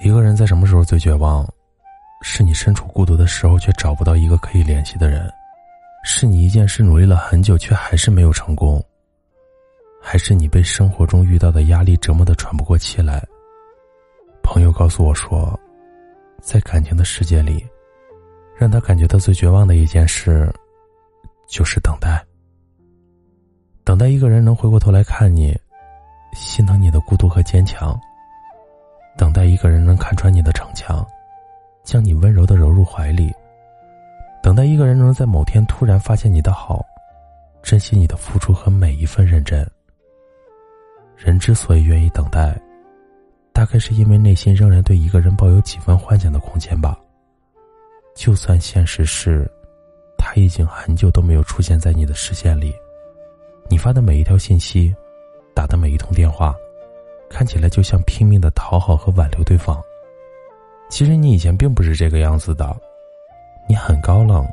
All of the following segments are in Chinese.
一个人在什么时候最绝望？是你身处孤独的时候，却找不到一个可以联系的人；是你一件事努力了很久，却还是没有成功；还是你被生活中遇到的压力折磨的喘不过气来。朋友告诉我说，在感情的世界里，让他感觉到最绝望的一件事，就是等待。等待一个人能回过头来看你，心疼你的孤独和坚强。等待一个人能看穿你的逞强，将你温柔的揉入怀里；等待一个人能在某天突然发现你的好，珍惜你的付出和每一份认真。人之所以愿意等待，大概是因为内心仍然对一个人抱有几分幻想的空间吧。就算现实是，他已经很久都没有出现在你的视线里。你发的每一条信息，打的每一通电话，看起来就像拼命的讨好和挽留对方。其实你以前并不是这个样子的，你很高冷，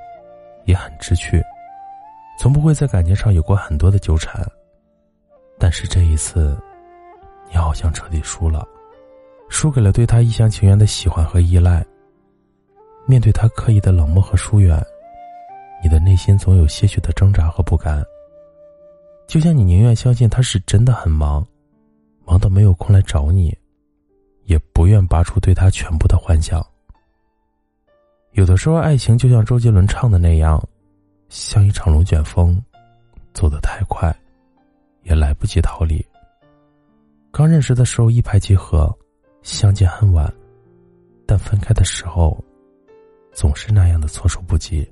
也很知趣，从不会在感情上有过很多的纠缠。但是这一次，你好像彻底输了，输给了对他一厢情愿的喜欢和依赖。面对他刻意的冷漠和疏远，你的内心总有些许的挣扎和不甘。就像你宁愿相信他是真的很忙，忙到没有空来找你，也不愿拔出对他全部的幻想。有的时候，爱情就像周杰伦唱的那样，像一场龙卷风，走得太快，也来不及逃离。刚认识的时候一拍即合，相见恨晚，但分开的时候，总是那样的措手不及。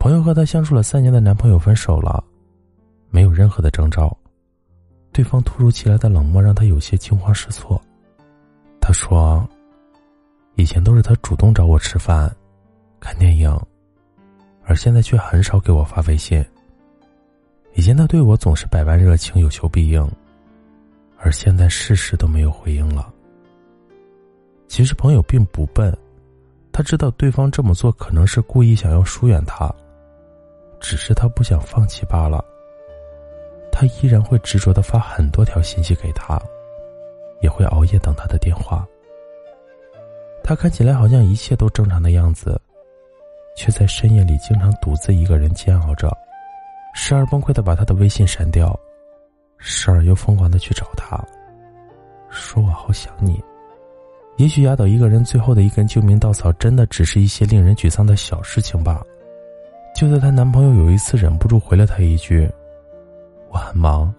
朋友和他相处了三年的男朋友分手了。没有任何的征兆，对方突如其来的冷漠让他有些惊慌失措。他说：“以前都是他主动找我吃饭、看电影，而现在却很少给我发微信。以前他对我总是百般热情、有求必应，而现在事事都没有回应了。”其实朋友并不笨，他知道对方这么做可能是故意想要疏远他，只是他不想放弃罢了。他依然会执着的发很多条信息给他，也会熬夜等他的电话。他看起来好像一切都正常的样子，却在深夜里经常独自一个人煎熬着，时而崩溃的把他的微信删掉，时而又疯狂的去找他，说我好想你。也许压倒一个人最后的一根救命稻草，真的只是一些令人沮丧的小事情吧。就在她男朋友有一次忍不住回了她一句。我很忙，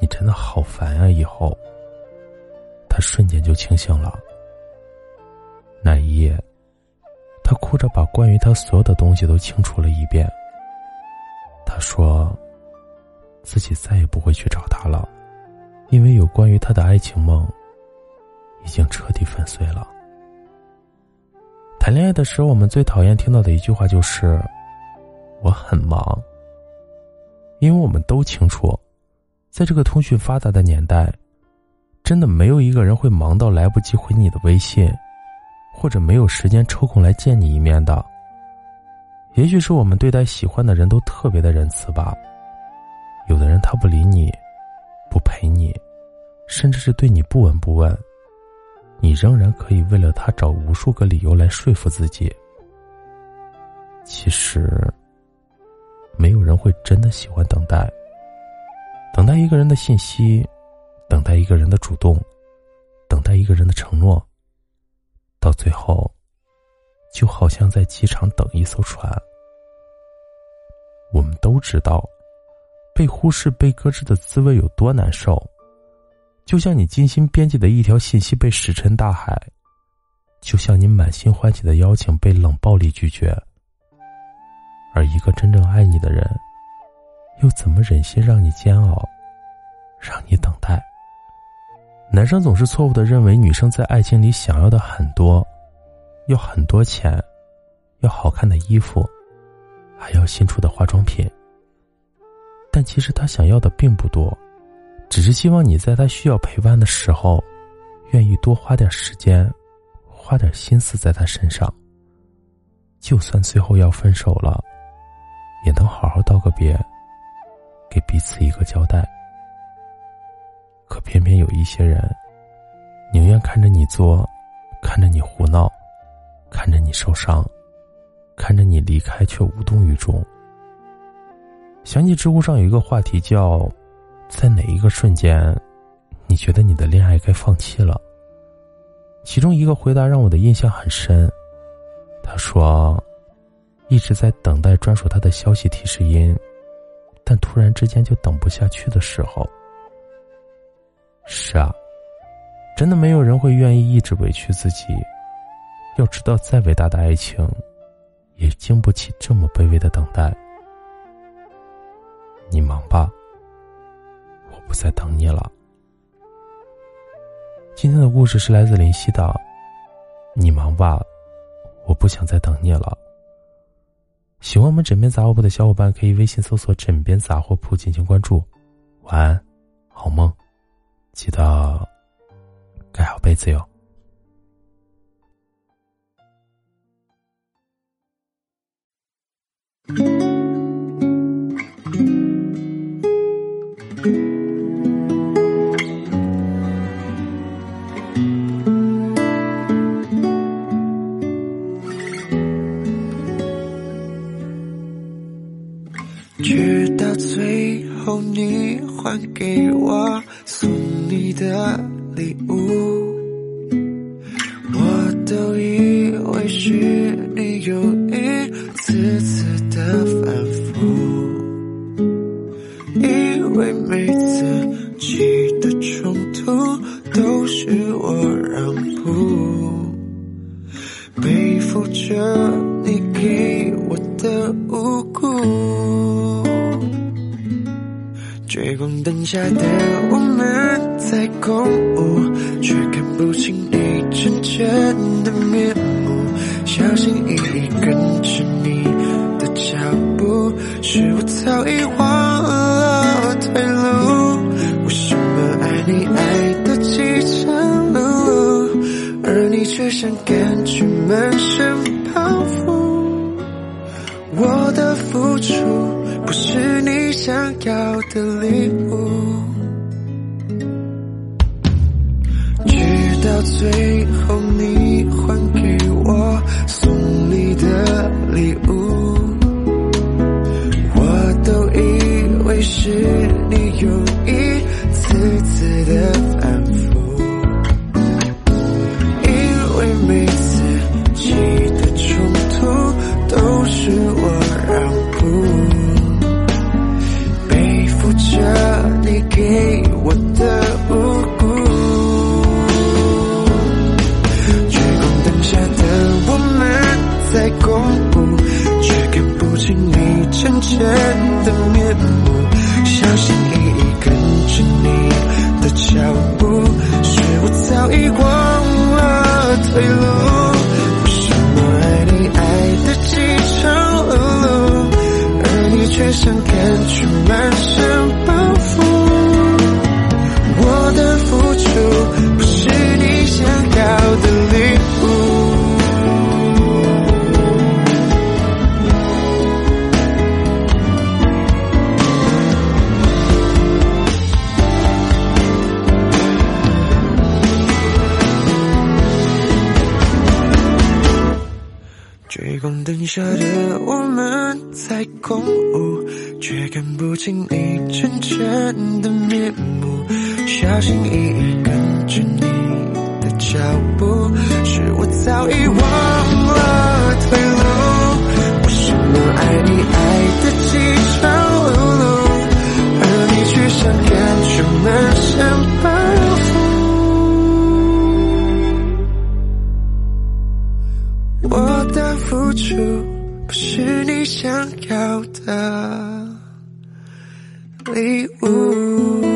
你真的好烦啊！以后，他瞬间就清醒了。那一夜，他哭着把关于他所有的东西都清除了一遍。他说，自己再也不会去找他了，因为有关于他的爱情梦已经彻底粉碎了。谈恋爱的时候，我们最讨厌听到的一句话就是“我很忙”。因为我们都清楚，在这个通讯发达的年代，真的没有一个人会忙到来不及回你的微信，或者没有时间抽空来见你一面的。也许是我们对待喜欢的人都特别的仁慈吧。有的人他不理你，不陪你，甚至是对你不闻不问，你仍然可以为了他找无数个理由来说服自己，其实，没有人会真的喜欢等待。等待一个人的信息，等待一个人的主动，等待一个人的承诺，到最后，就好像在机场等一艘船。我们都知道，被忽视、被搁置的滋味有多难受。就像你精心编辑的一条信息被石沉大海，就像你满心欢喜的邀请被冷暴力拒绝。而一个真正爱你的人，又怎么忍心让你煎熬，让你等待？男生总是错误的认为女生在爱情里想要的很多，要很多钱，要好看的衣服，还要新出的化妆品。但其实他想要的并不多。只是希望你在他需要陪伴的时候，愿意多花点时间，花点心思在他身上。就算最后要分手了，也能好好道个别，给彼此一个交代。可偏偏有一些人，宁愿看着你作，看着你胡闹，看着你受伤，看着你离开却无动于衷。想起知乎上有一个话题叫。在哪一个瞬间，你觉得你的恋爱该放弃了？其中一个回答让我的印象很深。他说：“一直在等待专属他的消息提示音，但突然之间就等不下去的时候。”是啊，真的没有人会愿意一直委屈自己。要知道，再伟大的爱情，也经不起这么卑微的等待。你忙吧。我不再等你了。今天的故事是来自林夕的，你忙吧，我不想再等你了。喜欢我们枕边杂货铺的小伙伴可以微信搜索“枕边杂货铺”进行关注。晚安，好梦，记得盖好被子哟。物，我都以为是你有一次次的反复，以为每次起的冲突都是我让步，背负着你给我的无辜。光灯下的我们在共舞，却看不清你真正的面目。小心翼翼跟着你的脚步，是我早已忘了退路。为什么爱你爱得饥肠辘辘，而你却像感觉满身包袱？我的付出。不是你想要的礼物，直到最后你早已忘了退路。为什么爱你爱的饥肠辘辘，而你却像感觉满下的我们在共舞，却看不清你真正的面目。小心翼翼跟着你的脚步，是我早已忘了退路。为什么爱你爱的饥肠辘辘，而你却想看出满身我的付出不是你想要的礼物。